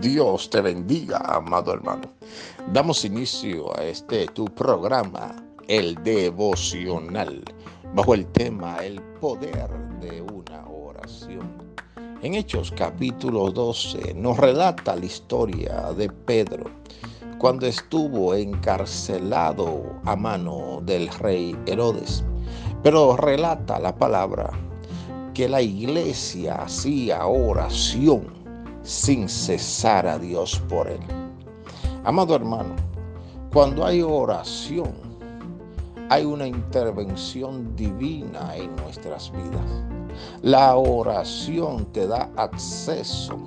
Dios te bendiga, amado hermano. Damos inicio a este tu programa, el devocional, bajo el tema El poder de una oración. En Hechos capítulo 12 nos relata la historia de Pedro cuando estuvo encarcelado a mano del rey Herodes. Pero relata la palabra que la iglesia hacía oración sin cesar a Dios por él. Amado hermano, cuando hay oración, hay una intervención divina en nuestras vidas. La oración te da acceso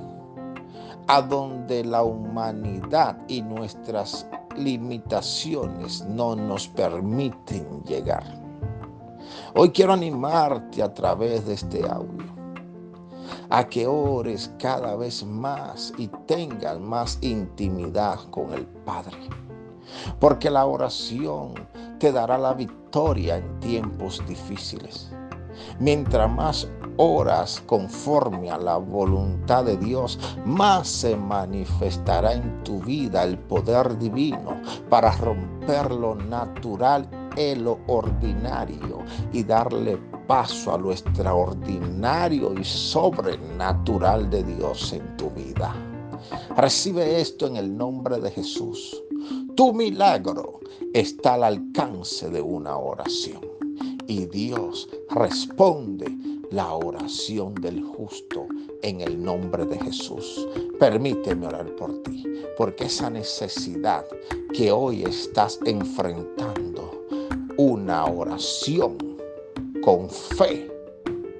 a donde la humanidad y nuestras limitaciones no nos permiten llegar. Hoy quiero animarte a través de este audio a que ores cada vez más y tengas más intimidad con el Padre. Porque la oración te dará la victoria en tiempos difíciles. Mientras más oras conforme a la voluntad de Dios, más se manifestará en tu vida el poder divino para romper lo natural y lo ordinario y darle paso a lo extraordinario y sobrenatural de Dios en tu vida. Recibe esto en el nombre de Jesús. Tu milagro está al alcance de una oración. Y Dios responde la oración del justo en el nombre de Jesús. Permíteme orar por ti, porque esa necesidad que hoy estás enfrentando, una oración con fe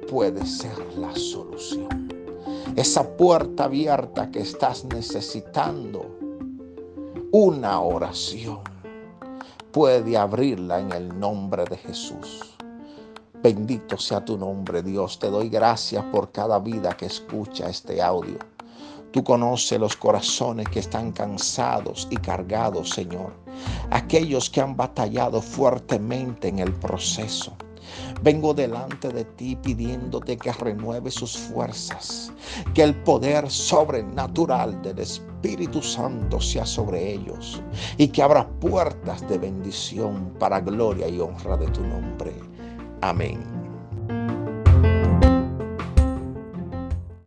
puede ser la solución. Esa puerta abierta que estás necesitando, una oración, puede abrirla en el nombre de Jesús. Bendito sea tu nombre, Dios. Te doy gracias por cada vida que escucha este audio. Tú conoces los corazones que están cansados y cargados, Señor. Aquellos que han batallado fuertemente en el proceso Vengo delante de ti pidiéndote que renueve sus fuerzas, que el poder sobrenatural del Espíritu Santo sea sobre ellos y que abra puertas de bendición para gloria y honra de tu nombre. Amén